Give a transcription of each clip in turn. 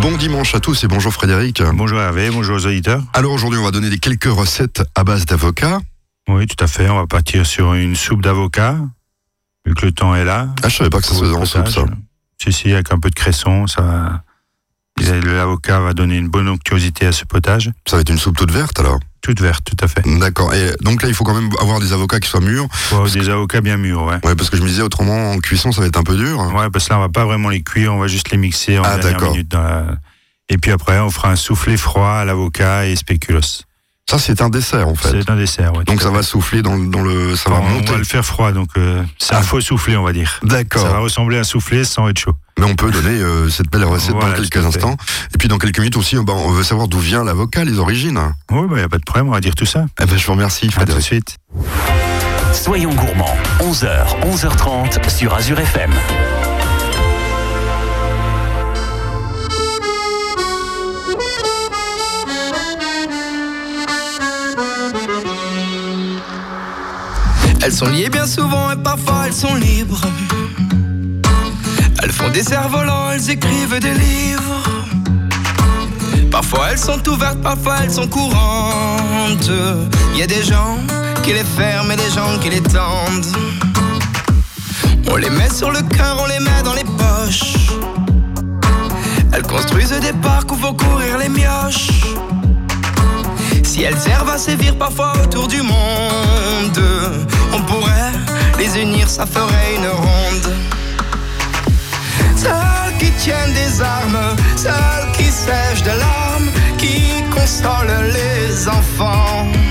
Bon dimanche à tous et bonjour Frédéric. Bonjour Hervé, bonjour aux auditeurs. Alors aujourd'hui, on va donner des quelques recettes à base d'avocat. Oui, tout à fait. On va partir sur une soupe d'avocat, vu que le temps est là. Ah, je savais pas que ça se faisait en soupe, ça. Si, si, avec un peu de cresson, ça. L'avocat va donner une bonne onctuosité à ce potage. Ça va être une soupe toute verte alors Toute verte, tout à fait. D'accord. Et donc là, il faut quand même avoir des avocats qui soient mûrs. Ouais, des avocats bien mûrs, ouais. Ouais, parce que je me disais autrement, en cuisson, ça va être un peu dur. Ouais, parce que là, on va pas vraiment les cuire, on va juste les mixer en Ah, dernière d'accord. minute dans la... Et puis après, on fera un soufflé froid à l'avocat et spéculoos. Ça, c'est un dessert en fait. C'est un dessert, ouais. Donc ça va souffler dans, le- dans le. Ça va on, monter. va le faire froid, donc euh, c'est Ah. un faux soufflé, on va dire. Ça va D'accord. ressembler à un soufflé sans être chaud. Mais on peut donner euh, cette belle recette Voilà, dans quelques instants. Et puis dans quelques minutes aussi, bah, on veut savoir d'où vient l'avocat, les origines. Oui, il n'y a pas de problème, on va dire tout ça. Eh ben, je vous remercie, À tout de Frédéric. suite. Soyons gourmands, 11h, 11h30 sur Azure FM. Elles sont liées bien souvent et parfois elles sont libres. Elles font des cerfs-volants, elles écrivent des livres. Parfois elles sont ouvertes, parfois elles sont courantes. Y a des gens qui les ferment et des gens qui les tendent. On les met sur le cœur, on les met dans les poches. Elles construisent des parcs où vont courir les mioches. Si elles servent à sévir parfois autour du monde, on pourrait les unir, ça ferait une ronde. Celles qui tiennent des armes, celles qui sèchent de larmes, qui consolent les enfants.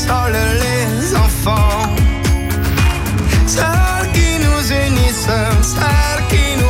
Consolent les enfants. Celles qui nous unissent, celles qui nous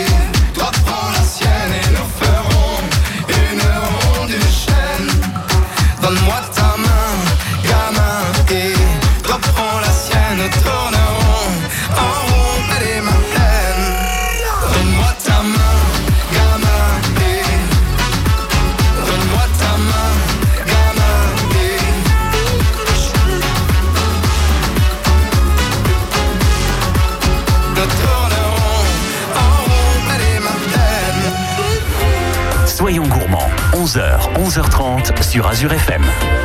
11h30 sur Azure FM.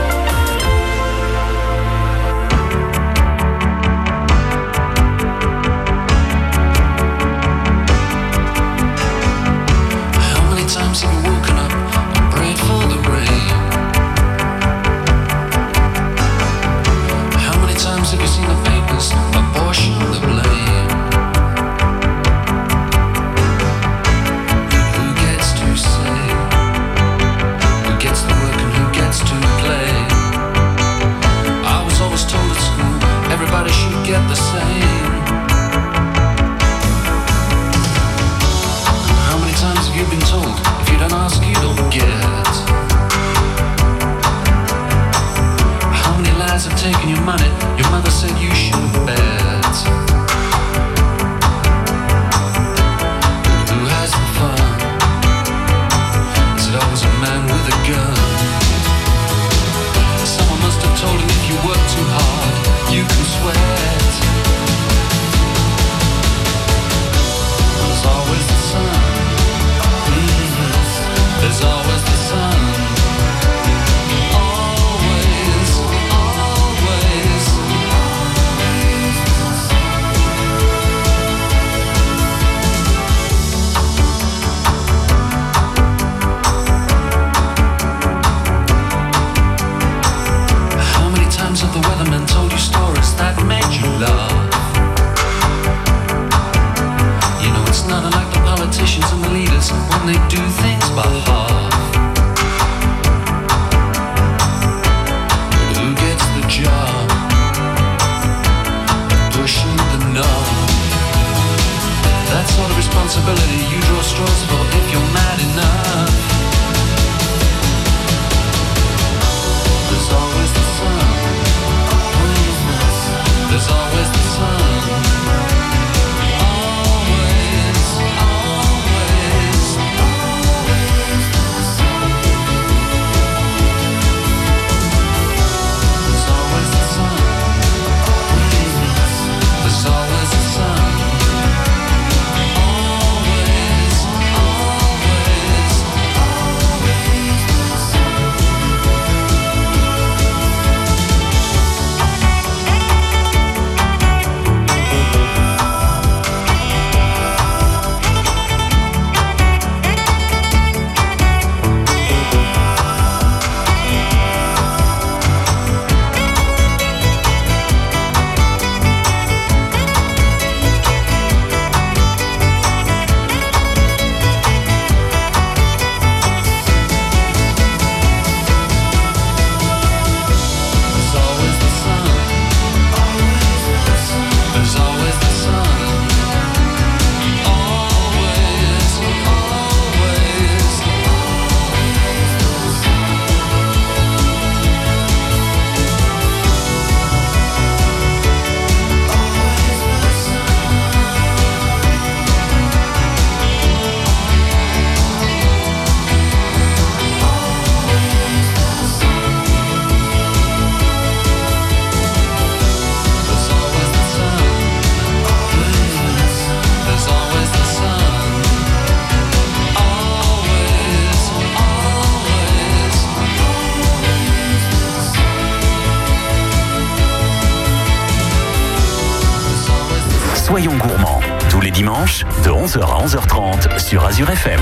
Soyons gourmands, tous les dimanches, de 11h à 11h30 sur Azure FM.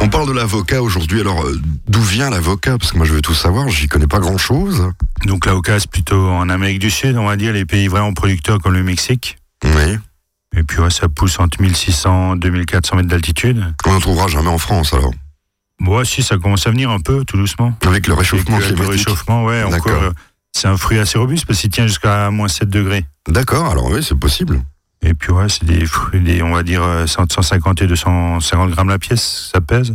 On parle de l'avocat aujourd'hui. Alors, euh, d'où vient l'avocat? Parce que moi, je veux tout savoir. J'y connais pas grand-chose. Donc l'avocat, c'est plutôt en Amérique du Sud, on va dire, les pays vraiment producteurs comme le Mexique. Oui. Et puis ouais, ça pousse entre 1600 et 2400 mètres d'altitude. On n'en trouvera jamais en France, alors. Moi, si, ça commence à venir un peu, tout doucement. Avec le réchauffement Avec le- le climatique. réchauffement, ouais, encore. Euh, C'est un fruit assez robuste parce qu'il tient jusqu'à moins 7 degrés. D'accord, alors oui, c'est possible. Et puis ouais, c'est des fruits, des, on va dire euh, 100 150 et 250 grammes la pièce, ça pèse.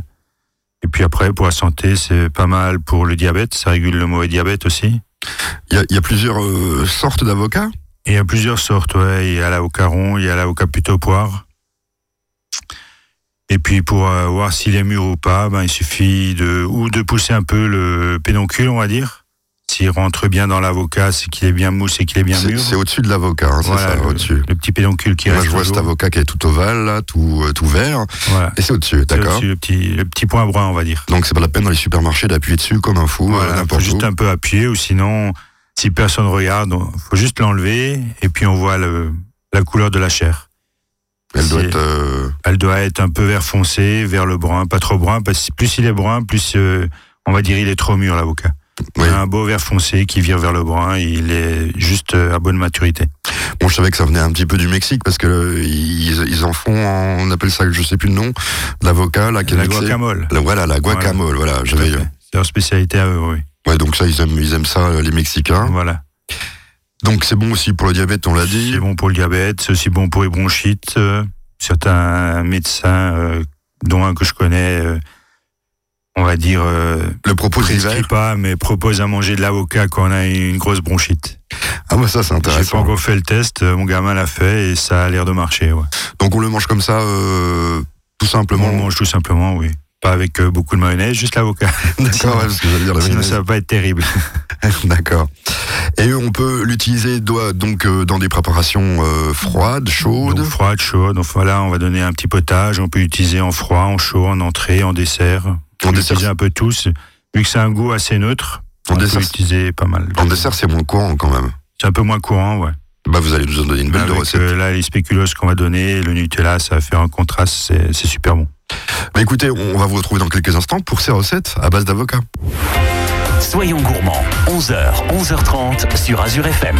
Et puis après, pour la santé, c'est pas mal pour le diabète, ça régule le mauvais diabète aussi. Il y a, il y a plusieurs euh, sortes d'avocats? Il y a plusieurs sortes, ouais. Il y a l'avocat rond, il y a l'avocat plutôt poire. Et puis pour euh, voir s'il est mûr ou pas, ben, il suffit de ou de pousser un peu le pédoncule, on va dire. S'il rentre bien dans l'avocat, c'est qu'il est bien mousse et qu'il est bien C'est mûr. c'est au-dessus de l'avocat, hein, c'est ça, au-dessus. le petit pédoncule qui Moi, reste je vois cet avocat qui est tout ovale, là, tout, euh, tout vert. Voilà. Et c'est au-dessus, C'est d'accord au-dessus, le petit, le petit point brun, on va dire. Donc, c'est pas la peine dans les supermarchés d'appuyer dessus comme un fou, euh, Voilà, faut n'importe où. juste un peu appuyer ou sinon, si personne regarde, il faut juste l'enlever et puis on voit le, la couleur de la chair. Elle doit c'est- être. euh, Elle doit être un peu vert foncé, vers le brun, pas trop brun, parce que plus il est brun, plus euh, on va dire il est trop mûr l'avocat. Oui. Un beau vert foncé qui vire vers le brun, il est juste euh, à bonne maturité. Bon, je savais que ça venait un petit peu du Mexique parce que euh, ils, ils en font, on appelle ça, je sais plus le nom, l'avocat, La mixé. guacamole. La- voilà, la guacamole, voilà. j'avais- C'est leur spécialité à eux, oui. Ouais, donc ça, ils aiment, ils aiment ça, euh, les Mexicains. Voilà. Donc c'est bon aussi pour le diabète, on l'a dit. C'est bon pour le diabète, c'est aussi bon pour les bronchites. Euh, certains médecins, euh, dont un que je connais, on va dire, euh, Le propos prescrit pas, mais propose à manger de l'avocat quand on a une grosse bronchite. Ah bah ça c'est J'ai pas intéressant. encore fait le test, euh, mon gamin l'a fait et ça a l'air de marcher. Ouais. Donc on le mange comme ça, euh, tout On simplement. le mange tout simplement, oui. Pas avec euh, beaucoup de mayonnaise, juste l'avocat. D'accord, ouais, parce que j'allais dire la Sinon mayonnaise. ça va pas être terrible. D'accord. Et on peut l'utiliser donc euh, dans des préparations euh, froides, chaudes. Donc froide, chaude. Donc voilà, on va donner un petit potage. On peut l'utiliser en froid, en chaud, en entrée, en dessert. On dessert, un peu tous. Vu que c'est un goût assez neutre, on dessert, peut l'utiliser pas mal. En dessert, c'est moins courant quand même. C'est un peu moins courant, ouais. Bah, vous allez nous en donner une belle de recette. euh, là, les spéculoos qu'on va donner, le Nutella, ça va faire un contraste, c'est c'est super bon. Bah, écoutez, on va vous retrouver dans quelques instants pour ces recettes à base d'avocat. Soyons gourmands, 11h, 11h30 sur Azure FM.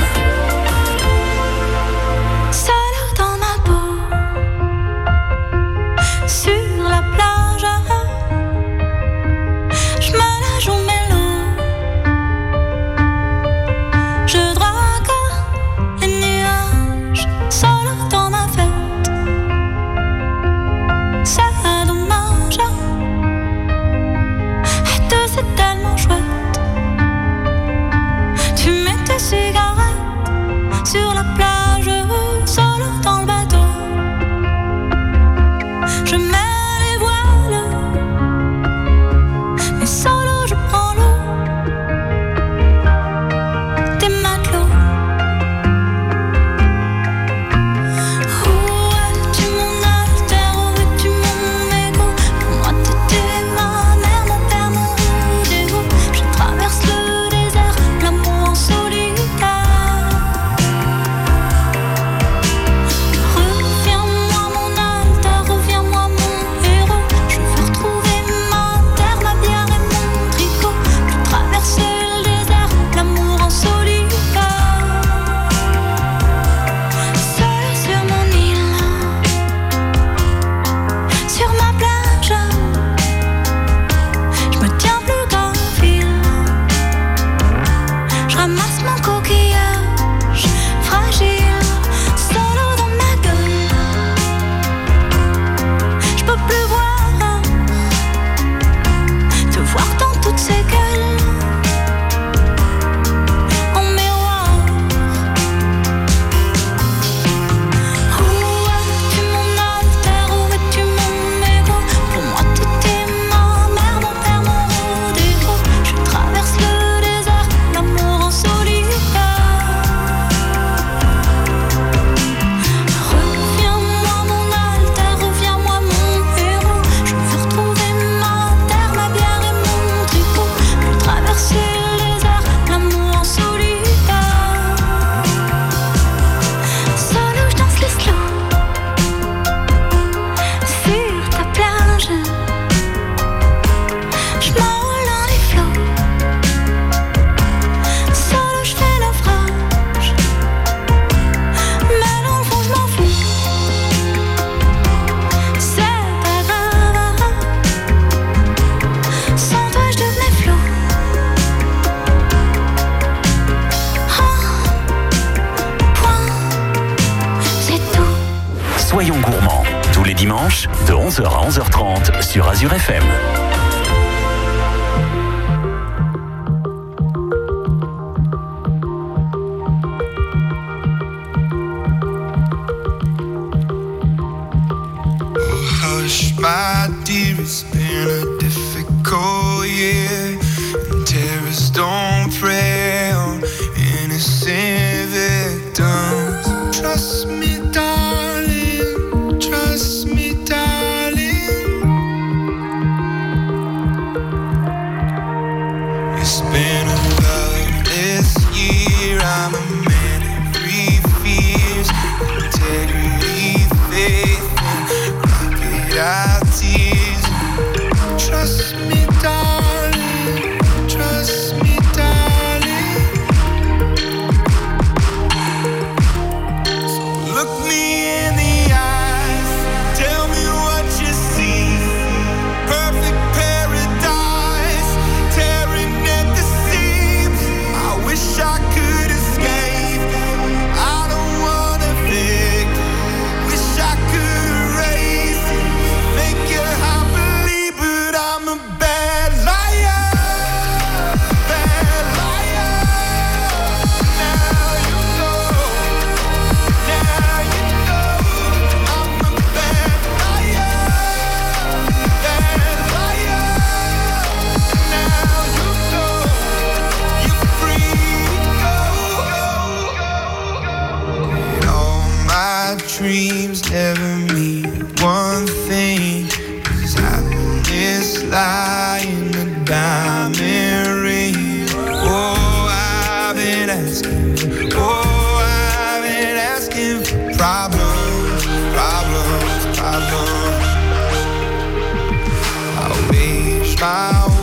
mal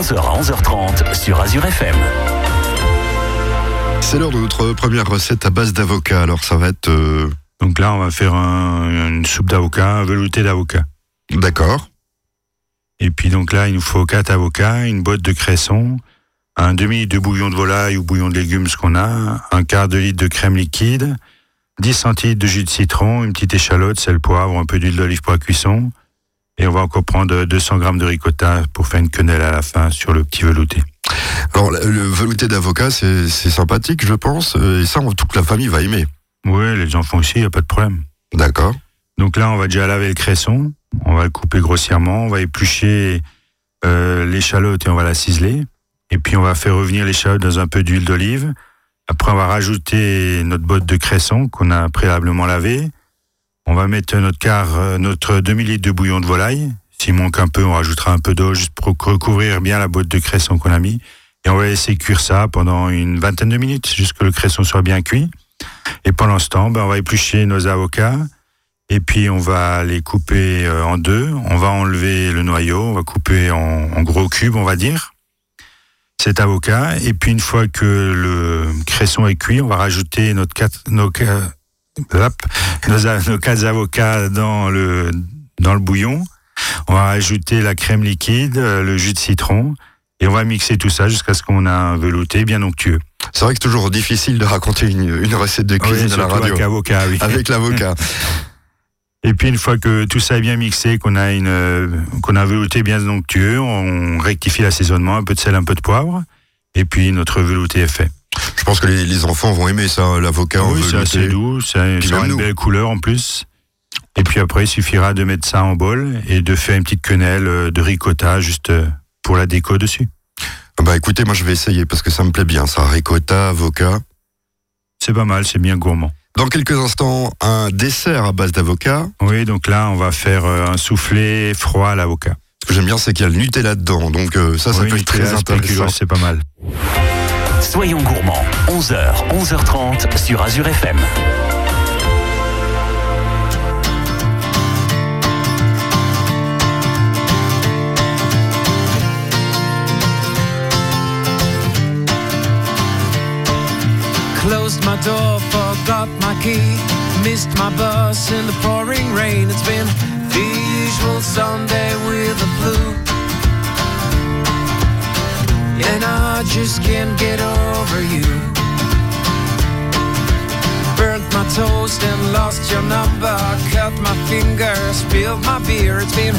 11h à 11h30 sur Azure FM. C'est l'heure de notre première recette à base d'avocat. Alors ça va être... euh, Donc là, on va faire un- une soupe d'avocat, un velouté d'avocat. D'accord. Et puis donc là, il nous faut quatre avocats, une botte de cresson, un demi-litre de bouillon de volaille ou bouillon de légumes, ce qu'on a, un quart de litre de crème liquide, 10 centilitres de jus de citron, une petite échalote, sel, poivre, un peu d'huile d'olive pour la cuisson. Et on va encore prendre 200 grammes de ricotta pour faire une quenelle à la fin sur le petit velouté. Alors le velouté d'avocat, c'est sympathique, je pense. euh, Et ça, toute la famille va aimer. Oui, les enfants aussi, il n'y a pas de problème. D'accord. Donc là, on va déjà laver le cresson, on va le couper grossièrement, on va éplucher euh, l'échalote et on va la ciseler. Et puis on va faire revenir l'échalote dans un peu d'huile d'olive. Après, on va rajouter notre botte de cresson qu'on a préalablement lavé. On va mettre notre quart, euh, notre demi-litre de bouillon de volaille. S'il manque un peu, on rajoutera un peu d'eau juste pour recouvrir bien la botte de cresson qu'on a mis. Et on va laisser cuire ça pendant une vingtaine de minutes, jusqu'à que le cresson soit bien cuit. Et pendant ce temps, ben, on va éplucher nos avocats. Et puis on va les couper euh, en deux. On va enlever le noyau, on va couper en, gros cubes, on va dire, cet avocat. Et puis une fois que le cresson est cuit, on va rajouter notre quatre, nos, hop, nos, quatre avocats dans le, dans le bouillon. On va rajouter la crème liquide, euh, le jus de citron. Et on va mixer tout ça jusqu'à ce qu'on a un velouté bien onctueux. C'est vrai que c'est toujours difficile de raconter une, une recette de cuisine Oui, à la radio. avec avocat, oui. Avec l'avocat. Et puis une fois que tout ça est bien mixé, qu'on a une, euh, qu'on a un velouté bien onctueux, on rectifie l'assaisonnement, un peu de sel, un peu de poivre, et puis notre velouté est fait. Je pense que les, les enfants vont aimer ça, l'avocat en oui, c'est assez doux, même une belle couleur en plus. Et puis après, il suffira de mettre ça en bol et de faire une petite quenelle euh, de ricotta juste euh, pour la déco dessus. Ah Bah écoutez, moi je vais essayer parce que ça me plaît bien, ça. Ricotta, avocat. C'est pas mal, c'est bien gourmand. Dans quelques instants, un dessert à base d'avocat. Oui, donc là, on va faire euh, un soufflé froid à l'avocat. Ce que j'aime bien, c'est qu'il y a le Nutella dedans. Donc ça, ça Oui, peut être très Nutella, intéressant. c'est pas mal. Soyons gourmands, 11h, 11h30 sur Azure FM. Closed my door, forgot my key. Missed my bus in the pouring rain. It's been the usual Sunday with the blue. And I just can't get over you. Burnt my toast and lost your number. Cut my finger, spilled my beer. It's been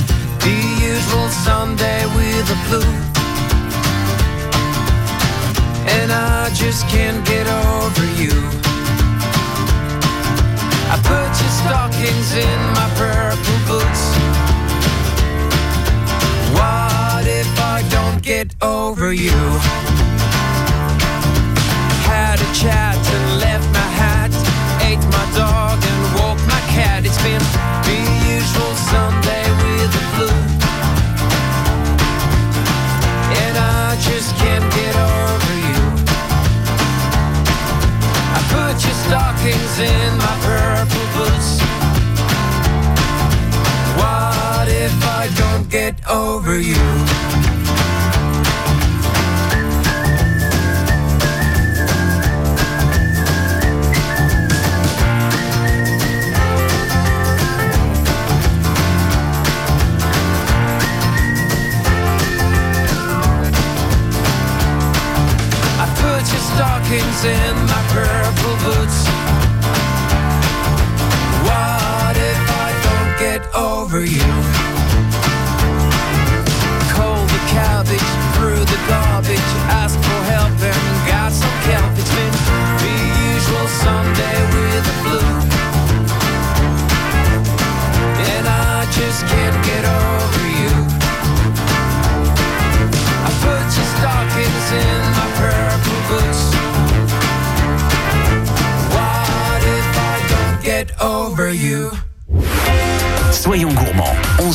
the usual Sunday with the flu. And I just can't get over you. I put your stockings in my purple boots. I don't get over you? Had a chat and left my hat. Ate my dog and walked my cat. It's been the usual Sunday with the flu. And I just can't get over you. I put your stockings in my purple boots. What if I don't get over you?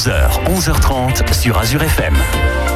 11h, 11h30 sur Azure FM.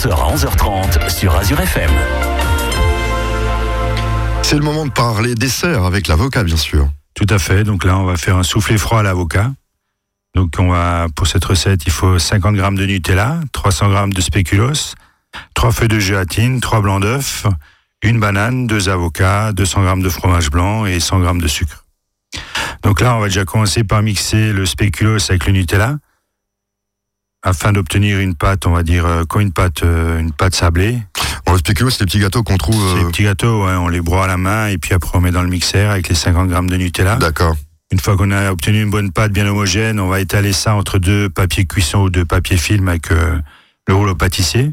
11h à 11h30 sur Azure FM. C'est le moment de parler dessert avec l'avocat, bien sûr. Tout à fait. Donc là, on va faire un soufflé froid à l'avocat. Donc on va, pour cette recette, il faut 50 grammes de Nutella, 300 grammes de spéculoos, 3 feuilles de gélatine, 3 blancs d'œufs, une banane, 2 avocats, 200 grammes de fromage blanc et 100 grammes de sucre. Donc là, on va déjà commencer par mixer le spéculoos avec le Nutella afin d'obtenir une pâte, on va dire, euh, comme une pâte, euh, une pâte sablée. Le spéculoos, c'est les petits gâteaux qu'on trouve. Ces euh, petits gâteaux, ouais, on les broie à la main et puis après on met dans le mixeur avec les 50 grammes de Nutella. D'accord. Une fois qu'on a obtenu une bonne pâte bien homogène, on va étaler ça entre deux papiers cuisson ou deux papiers film avec euh, le rouleau pâtissier.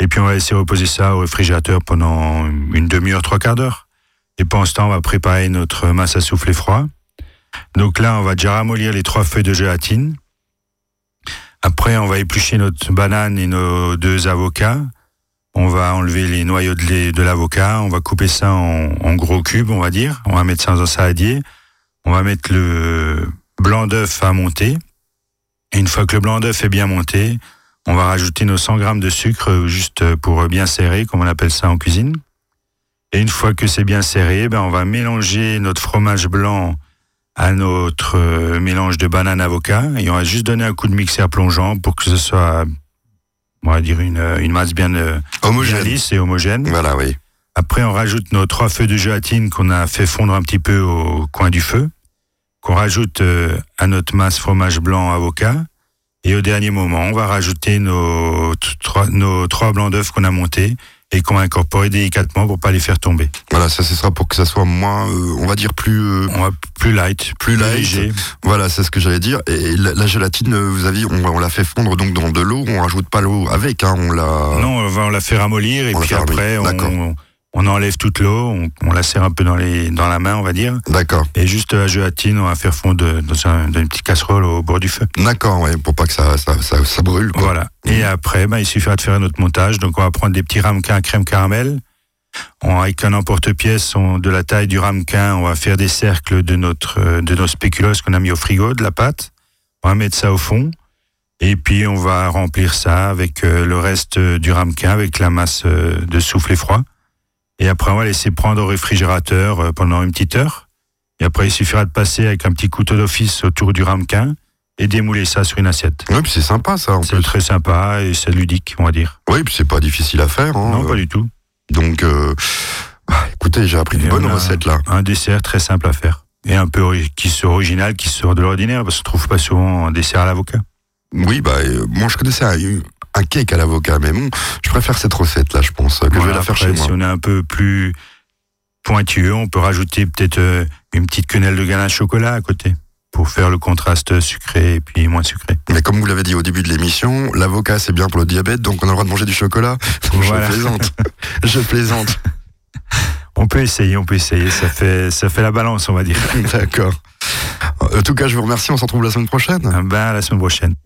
Et puis on va laisser reposer ça au réfrigérateur pendant une demi-heure, trois quarts d'heure. Et pendant ce temps, on va préparer notre masse à souffler froid. Donc là, on va déjà ramollir les trois feuilles de gélatine. Après, on va éplucher notre banane et nos deux avocats. On va enlever les noyaux de, lait de l'avocat. On va couper ça en, gros cubes, on va dire. On va mettre ça dans un saladier. On va mettre le blanc d'œuf à monter. Et une fois que le blanc d'œuf est bien monté, on va rajouter nos 100 grammes de sucre juste pour bien serrer, comme on appelle ça en cuisine. Et une fois que c'est bien serré, ben on va mélanger notre fromage blanc à notre euh, mélange de banane avocat et on va juste donner un coup de mixeur plongeant pour que ce soit, on va dire une, euh, une masse bien, euh, bien Homogène. lisse et homogène. Voilà, oui. Après, on rajoute nos trois feuilles de gélatine qu'on a fait fondre un petit peu au coin du feu, qu'on rajoute à notre masse fromage blanc avocat. Et au dernier moment, on va rajouter nos, nos trois blancs d'œufs qu'on a montés et qu'on va incorporer délicatement pour pas les faire tomber. Voilà, ça, ce sera pour que ça soit moins, euh, on va dire plus. euh, On va plus light, Plus light. léger. voilà, c'est ce que j'allais dire. Et la, la gélatine, euh, vous avez, on, on l'a fait fondre donc dans de l'eau. On rajoute pas l'eau avec, hein, on l'a. Non, on la fait ramollir et On puis après d'accord. on, on enlève toute l'eau, on, on la serre un peu dans, les, dans la main, on va dire. D'accord. Et juste la gélatine, on va faire fondre dans, un, dans une petite casserole au bord du feu. D'accord, ouais, pour pas que ça, ça, ça, ça brûle. Quoi. Voilà. Et après, ben, il suffira de faire notre montage. Donc, on va prendre des petits ramequins à crème caramel. On, avec un emporte-pièce de la taille du ramequin, on va faire des cercles de notre euh, de nos spéculoos qu'on a mis au frigo, de la pâte. On va mettre ça au fond. Et puis, on va remplir ça avec euh, le reste euh, du ramequin, avec la masse euh, de soufflé froid. Et après, on va laisser prendre au réfrigérateur euh, pendant une petite heure. Et après, il suffira de passer avec un petit couteau d'office autour du ramequin et démouler ça sur une assiette. Ouais, puis c'est sympa ça. C'est très sympa et c'est ludique, on va dire. Oui, puis c'est pas difficile à faire. Hein, non, euh, pas du tout. Donc, euh, ah, écoutez, j'ai appris Et une bonne recette là. Un dessert très simple à faire. Et un peu qui soit original, qui sort de l'ordinaire, parce qu'on ne trouve pas souvent un dessert à l'avocat. Oui, bah, euh, moi je connaissais un, cake à l'avocat, mais bon, je préfère cette recette là, je pense, que je vais la faire après, chez moi. Si on est un peu plus pointueux, on peut rajouter peut-être euh, une petite quenelle de ganache chocolat à côté, pour faire le contraste sucré et puis moins sucré. Mais comme vous l'avez dit au début de l'émission, l'avocat c'est bien pour le diabète, donc on a le droit de manger du chocolat. Voilà. Je plaisante. je plaisante. On peut essayer, on peut essayer, ça fait, ça fait la balance, on va dire. D'accord. En tout cas, je vous remercie, on se retrouve la semaine prochaine. Ben, à la semaine prochaine.